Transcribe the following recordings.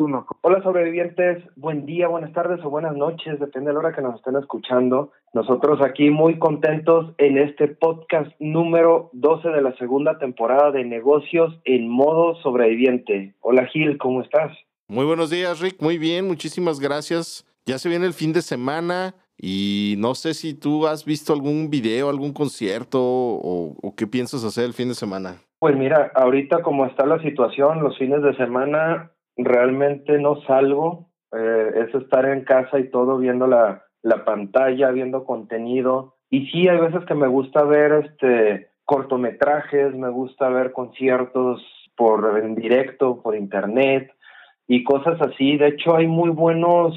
Hola sobrevivientes, buen día, buenas tardes o buenas noches, depende de la hora que nos estén escuchando. Nosotros aquí muy contentos en este podcast número 12 de la segunda temporada de negocios en modo sobreviviente. Hola Gil, ¿cómo estás? Muy buenos días Rick, muy bien, muchísimas gracias. Ya se viene el fin de semana y no sé si tú has visto algún video, algún concierto o, o qué piensas hacer el fin de semana. Pues mira, ahorita como está la situación, los fines de semana realmente no salgo, eh, es estar en casa y todo viendo la, la pantalla, viendo contenido. Y sí, hay veces que me gusta ver este cortometrajes, me gusta ver conciertos por en directo, por internet y cosas así. De hecho, hay muy buenos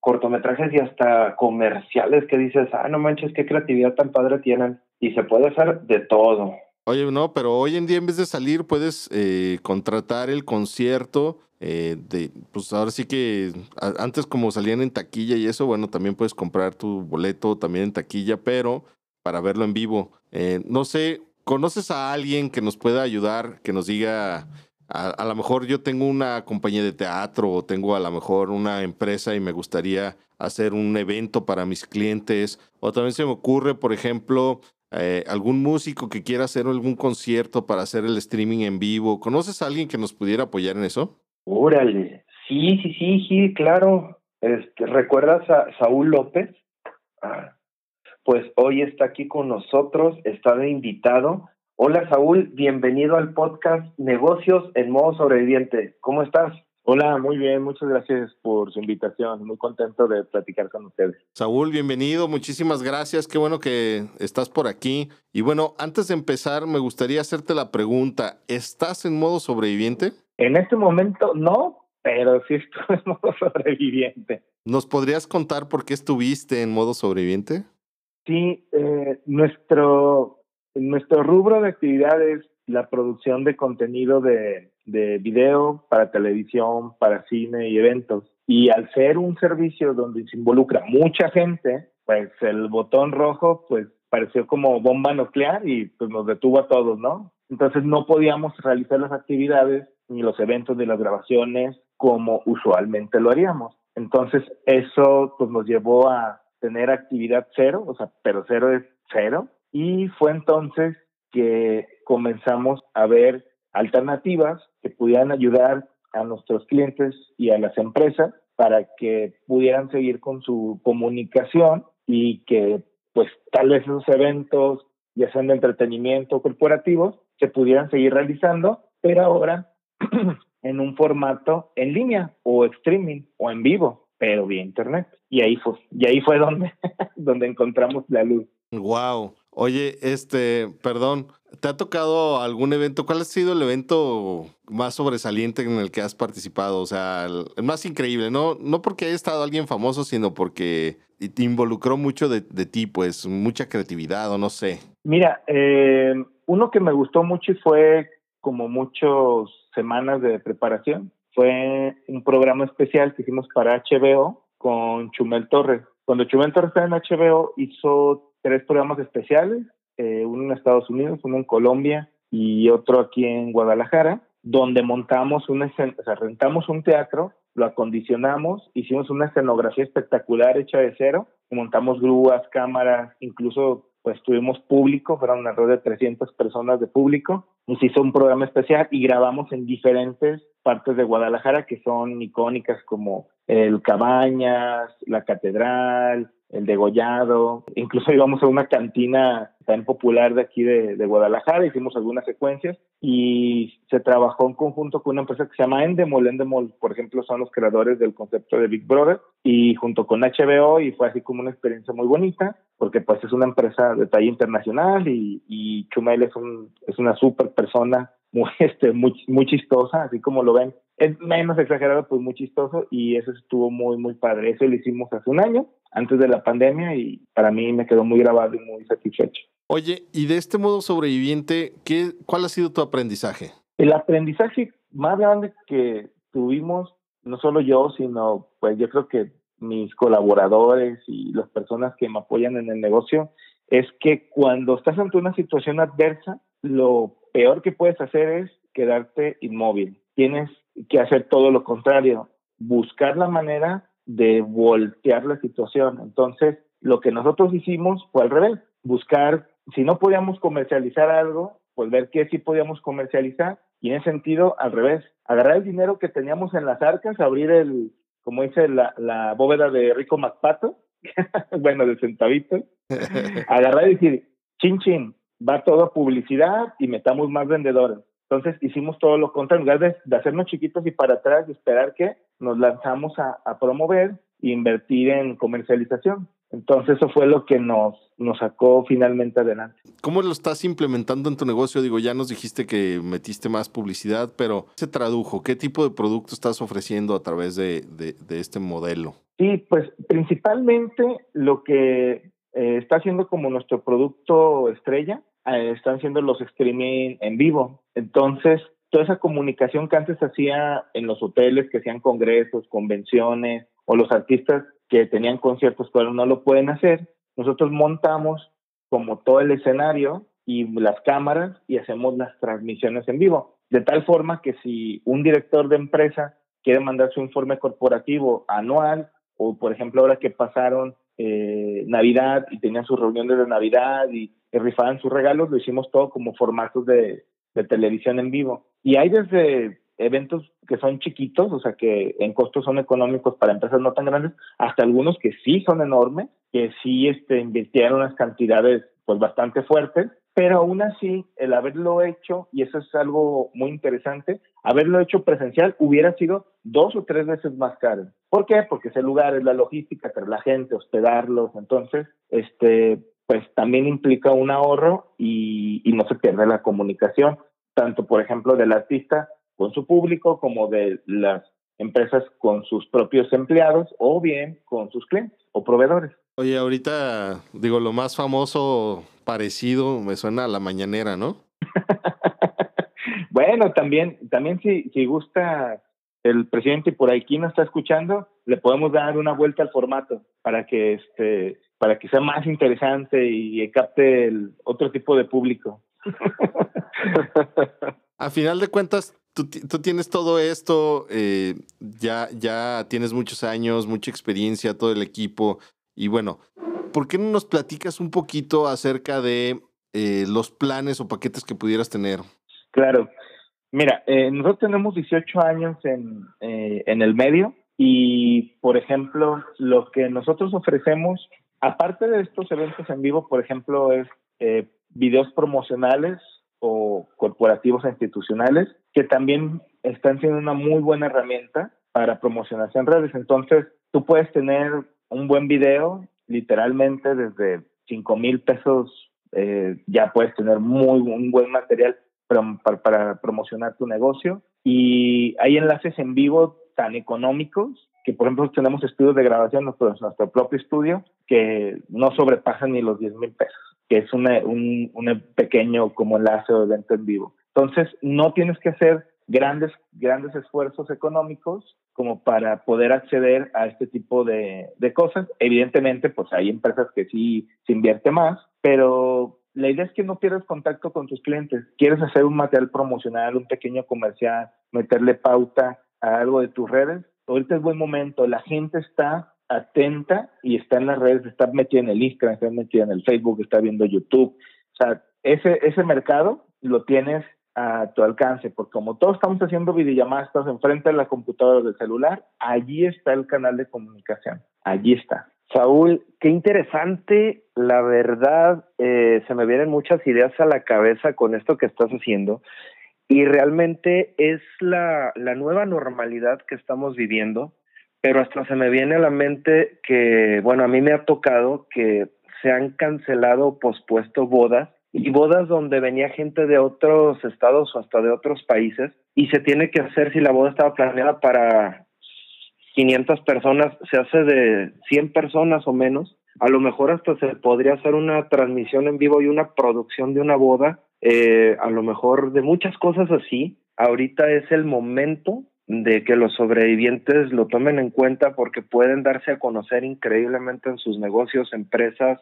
cortometrajes y hasta comerciales que dices, ah, no manches, qué creatividad tan padre tienen. Y se puede hacer de todo. Oye, no, pero hoy en día en vez de salir puedes eh, contratar el concierto eh, de, pues ahora sí que antes como salían en taquilla y eso, bueno, también puedes comprar tu boleto también en taquilla, pero para verlo en vivo. Eh, no sé, ¿conoces a alguien que nos pueda ayudar, que nos diga, a, a lo mejor yo tengo una compañía de teatro o tengo a lo mejor una empresa y me gustaría hacer un evento para mis clientes? O también se me ocurre, por ejemplo, eh, algún músico que quiera hacer algún concierto para hacer el streaming en vivo. ¿Conoces a alguien que nos pudiera apoyar en eso? Órale, sí, sí, sí, sí, claro. Este, ¿Recuerdas a Saúl López? Ah, pues hoy está aquí con nosotros, está de invitado. Hola Saúl, bienvenido al podcast Negocios en modo sobreviviente. ¿Cómo estás? Hola, muy bien, muchas gracias por su invitación. Muy contento de platicar con ustedes. Saúl, bienvenido, muchísimas gracias. Qué bueno que estás por aquí. Y bueno, antes de empezar, me gustaría hacerte la pregunta, ¿estás en modo sobreviviente? En este momento no, pero sí estoy en modo sobreviviente. ¿Nos podrías contar por qué estuviste en modo sobreviviente? Sí, eh, nuestro, nuestro rubro de actividad es la producción de contenido de, de video para televisión, para cine y eventos. Y al ser un servicio donde se involucra mucha gente, pues el botón rojo pues pareció como bomba nuclear y pues nos detuvo a todos, ¿no? Entonces no podíamos realizar las actividades ni los eventos ni las grabaciones como usualmente lo haríamos. Entonces eso pues nos llevó a tener actividad cero, o sea, pero cero es cero. Y fue entonces que comenzamos a ver alternativas que pudieran ayudar a nuestros clientes y a las empresas para que pudieran seguir con su comunicación y que pues tal vez esos eventos, ya sean de entretenimiento corporativos, se pudieran seguir realizando, pero ahora en un formato en línea o streaming o en vivo, pero vía internet. Y ahí fue, y ahí fue donde, donde encontramos la luz. Wow. Oye, este, perdón, ¿te ha tocado algún evento? ¿Cuál ha sido el evento más sobresaliente en el que has participado? O sea, el, más increíble, ¿no? No porque haya estado alguien famoso, sino porque te involucró mucho de, ti, pues, mucha creatividad o no sé. Mira, eh, uno que me gustó mucho y fue como muchas semanas de preparación. Fue un programa especial que hicimos para HBO con Chumel Torres. Cuando Chumel Torres estaba en HBO, hizo tres programas especiales, eh, uno en Estados Unidos, uno en Colombia y otro aquí en Guadalajara, donde montamos una o sea, rentamos un teatro, lo acondicionamos, hicimos una escenografía espectacular hecha de cero, montamos grúas, cámaras, incluso pues tuvimos público, fueron alrededor de 300 personas de público, nos hizo un programa especial y grabamos en diferentes partes de Guadalajara que son icónicas como el Cabañas, la Catedral, el degollado, incluso íbamos a una cantina tan popular de aquí de, de, Guadalajara, hicimos algunas secuencias y se trabajó en conjunto con una empresa que se llama Endemol. Endemol, por ejemplo, son los creadores del concepto de Big Brother y junto con HBO y fue así como una experiencia muy bonita porque pues es una empresa de talla internacional y, y Chumel es, un, es una súper persona muy, este, muy, muy chistosa, así como lo ven. Es menos exagerado, pues muy chistoso y eso estuvo muy, muy padre. Eso lo hicimos hace un año, antes de la pandemia y para mí me quedó muy grabado y muy satisfecho. Oye, y de este modo sobreviviente, ¿qué, ¿cuál ha sido tu aprendizaje? El aprendizaje más grande que tuvimos, no solo yo, sino pues yo creo que mis colaboradores y las personas que me apoyan en el negocio, es que cuando estás ante una situación adversa, lo peor que puedes hacer es quedarte inmóvil. Tienes que hacer todo lo contrario, buscar la manera de voltear la situación. Entonces, lo que nosotros hicimos fue al revés, buscar si no podíamos comercializar algo, pues ver qué sí podíamos comercializar y en ese sentido, al revés, agarrar el dinero que teníamos en las arcas, abrir el, como dice la, la bóveda de Rico Macpato, bueno, de centavito, agarrar y decir, chin chin, va todo a publicidad y metamos más vendedores. Entonces hicimos todo lo contrario, en lugar de, hacernos chiquitos y para atrás, y esperar que nos lanzamos a, a promover e invertir en comercialización. Entonces eso fue lo que nos, nos sacó finalmente adelante. ¿Cómo lo estás implementando en tu negocio? Digo, ya nos dijiste que metiste más publicidad, pero ¿se tradujo? ¿Qué tipo de producto estás ofreciendo a través de, de, este modelo? Sí, pues principalmente lo que eh, está haciendo como nuestro producto estrella, están siendo los streaming en vivo. Entonces, toda esa comunicación que antes hacía en los hoteles, que hacían congresos, convenciones, o los artistas que tenían conciertos pero no lo pueden hacer, nosotros montamos como todo el escenario y las cámaras y hacemos las transmisiones en vivo. De tal forma que si un director de empresa quiere mandar su informe corporativo anual, o por ejemplo ahora que pasaron eh, Navidad y tenían sus reuniones de Navidad y, rifaban sus regalos, lo hicimos todo como formatos de, de televisión en vivo. Y hay desde eventos que son chiquitos, o sea, que en costos son económicos para empresas no tan grandes, hasta algunos que sí son enormes, que sí este, invirtieron unas cantidades pues bastante fuertes, pero aún así el haberlo hecho, y eso es algo muy interesante, haberlo hecho presencial hubiera sido dos o tres veces más caro. ¿Por qué? Porque ese lugar es la logística, traer la gente, hospedarlos, entonces, este, pues también implica un ahorro y, y no se pierde la comunicación, tanto por ejemplo del artista con su público como de las empresas con sus propios empleados o bien con sus clientes o proveedores. Oye, ahorita digo, lo más famoso parecido me suena a la mañanera, ¿no? bueno, también, también si, si gusta el presidente por aquí nos está escuchando, le podemos dar una vuelta al formato para que este, para que sea más interesante y capte el otro tipo de público. a final de cuentas, tú, tienes todo esto, eh, ya, ya tienes muchos años, mucha experiencia, todo el equipo. Y bueno, ¿por qué no nos platicas un poquito acerca de eh, los planes o paquetes que pudieras tener? Claro. Mira, eh, nosotros tenemos 18 años en, en el medio y, por ejemplo, lo que nosotros ofrecemos, aparte de estos eventos en vivo, por ejemplo, es videos promocionales o corporativos e institucionales que también están siendo una muy buena herramienta para promocionarse en redes. Entonces, tú puedes tener un buen video, literalmente desde 5 mil pesos, eh, ya puedes tener muy un buen material para, para, promocionar tu negocio. Y hay enlaces en vivo tan económicos que, por ejemplo, tenemos estudios de grabación, nuestro, nuestro propio estudio, que no sobrepasan ni los 10 mil pesos que es un, un pequeño como enlace o evento en vivo. Entonces, no tienes que hacer grandes, grandes esfuerzos económicos como para poder acceder a este tipo de, de cosas. Evidentemente, pues hay empresas que sí se invierte más, pero la idea es que no pierdas contacto con tus clientes. Quieres hacer un material promocional, un pequeño comercial, meterle pauta a algo de tus redes. Ahorita es buen momento. La gente está atenta y está en las redes, está metida en el Instagram, está metida en el Facebook, está viendo YouTube. O sea, ese, ese mercado lo tienes a tu alcance, porque como todos estamos haciendo videollamadas, estás enfrente de la computadora del celular, allí está el canal de comunicación, allí está. Saúl, qué interesante, la verdad, eh, se me vienen muchas ideas a la cabeza con esto que estás haciendo y realmente es la, la nueva normalidad que estamos viviendo pero hasta se me viene a la mente que, bueno, a mí me ha tocado que se han cancelado o pospuesto bodas y bodas donde venía gente de otros estados o hasta de otros países y se tiene que hacer si la boda estaba planeada para 500 personas, se hace de 100 personas o menos A lo mejor hasta se podría hacer una transmisión en vivo y una producción de una boda, eh, a lo mejor de muchas cosas así. Ahorita es el momento de que los sobrevivientes lo tomen en cuenta porque pueden darse a conocer increíblemente en sus negocios, empresas,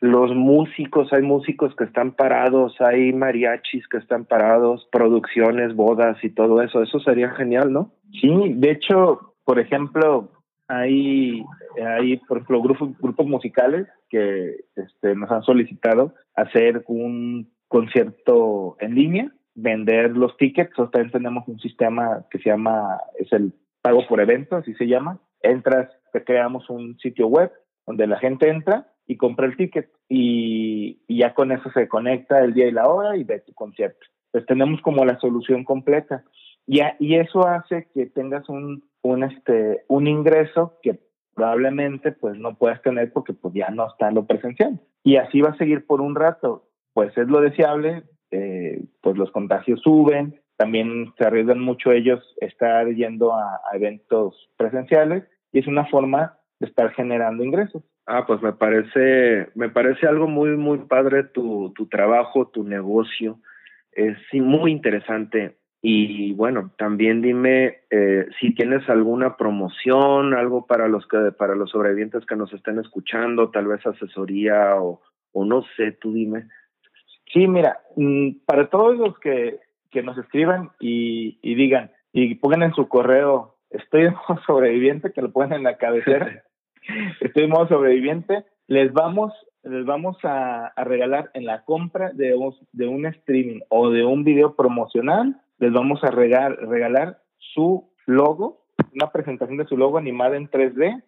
los músicos, hay músicos que están parados, hay mariachis que están parados, producciones, bodas y todo eso, eso sería genial, ¿no? Sí, de hecho, por ejemplo, hay, hay por ejemplo, grupos, grupos musicales que este, nos han solicitado hacer un concierto en línea, vender los tickets, nosotros también tenemos un sistema que se llama, es el pago por evento, así se llama, entras, te creamos un sitio web donde la gente entra y compra el ticket y, ya con eso se conecta el día y la hora y ve tu concierto. Pues tenemos como la solución completa. Y, y eso hace que tengas un, un, este, un ingreso que probablemente pues no puedas tener porque pues ya no está lo presencial. Y así va a seguir por un rato. Pues es lo deseable, eh, pues los contagios suben, también se arriesgan mucho ellos estar yendo a eventos presenciales y es una forma de estar generando ingresos. Ah, pues me parece, me parece algo muy, muy padre tu, tu trabajo, tu negocio. Es sí, muy interesante. Y bueno, también dime eh, si tienes alguna promoción, algo para los que, para los sobrevivientes que nos estén escuchando, tal vez asesoría o, o no sé, tú dime. Sí, mira, mm, para todos los que, que nos escriban y, y digan y pongan en su correo, estoy en sobreviviente, que lo pongan en la cabecera. estoy en modo sobreviviente, les vamos, les vamos a, regalar en la compra de, de un streaming o de un video promocional, les vamos a regalar, regalar su logo, una presentación de su logo animada en 3D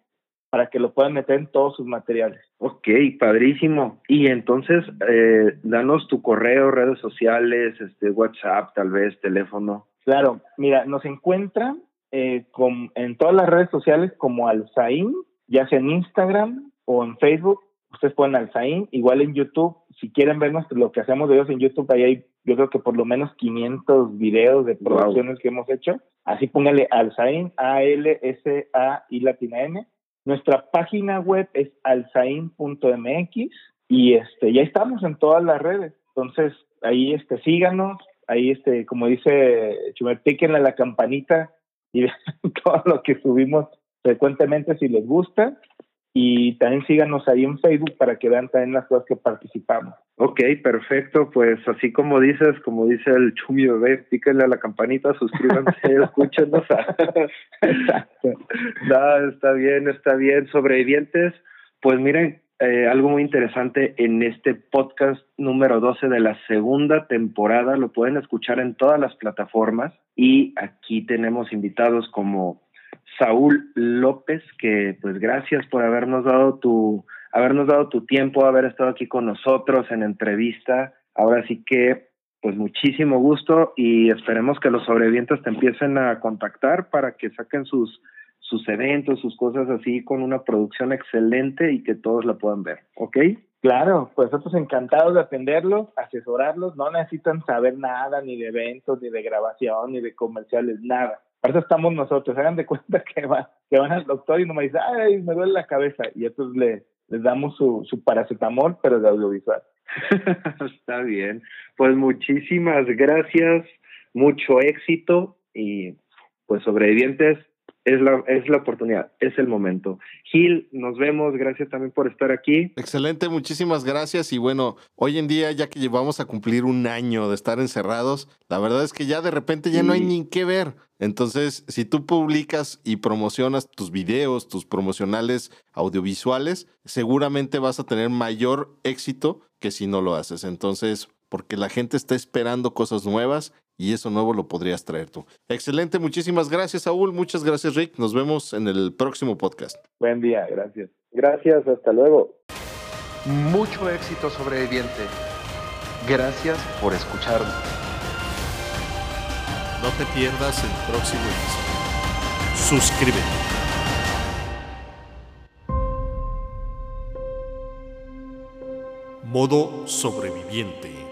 para que lo puedan meter en todos sus materiales. Ok, padrísimo. Y entonces, eh, danos tu correo, redes sociales, este WhatsApp, tal vez, teléfono. Claro, mira, nos encuentran eh, con, en todas las redes sociales como Alzaín ya sea en Instagram o en Facebook, ustedes ponen Alzaín, igual en YouTube, si quieren ver lo que hacemos de ellos en YouTube, ahí hay yo creo que por lo menos 500 videos de producciones que hemos hecho, así póngale Alzaín, A-L-S-A y latina N. Nuestra página web es alzain.mx y este, ya estamos en todas las redes. Entonces, ahí este, síganos, ahí este, como dice Chumer, píquenle a la campanita y vean todo lo que subimos frecuentemente si les gusta y también síganos ahí en Facebook para que vean también las cosas que participamos. Ok, perfecto. Pues así como dices, como dice el Chumi Bebé, píquenle a la campanita, suscríbanse, escúchenos. Exacto. No, está bien, está bien. Sobrevivientes, pues miren, eh, algo muy interesante en este podcast número 12 de la segunda temporada. Lo pueden escuchar en todas las plataformas y aquí tenemos invitados como Saúl López, que pues gracias por habernos dado tu, habernos dado tu tiempo, haber estado aquí con nosotros en entrevista. Ahora sí que, pues muchísimo gusto y esperemos que los sobrevivientes te empiecen a contactar para que saquen sus, sus eventos, sus cosas así con una producción excelente y que todos la puedan ver, ¿ok? Claro, pues nosotros encantados de atenderlos, asesorarlos, no necesitan saber nada ni de eventos, ni de grabación, ni de comerciales, nada eso estamos nosotros. Hagan de cuenta que, va, que van al doctor y no me dice, ay, me duele la cabeza. Y entonces le, les damos su, su paracetamol, pero de audiovisual. Está bien. Pues muchísimas gracias, mucho éxito y pues sobrevivientes, es la, es la oportunidad, es el momento. Gil, nos vemos, gracias también por estar aquí. Excelente, muchísimas gracias. Y bueno, hoy en día, ya que llevamos a cumplir un año de estar encerrados, la verdad es que ya de repente ya no hay ni qué ver. Entonces, si tú publicas y promocionas tus videos, tus promocionales audiovisuales, seguramente vas a tener mayor éxito que si no lo haces. Entonces, porque la gente está esperando cosas nuevas y eso nuevo lo podrías traer tú. Excelente, muchísimas gracias, Saúl. Muchas gracias, Rick. Nos vemos en el próximo podcast. Buen día, gracias. Gracias, hasta luego. Mucho éxito sobreviviente. Gracias por escucharnos. No te pierdas el próximo episodio. Suscríbete. Modo sobreviviente.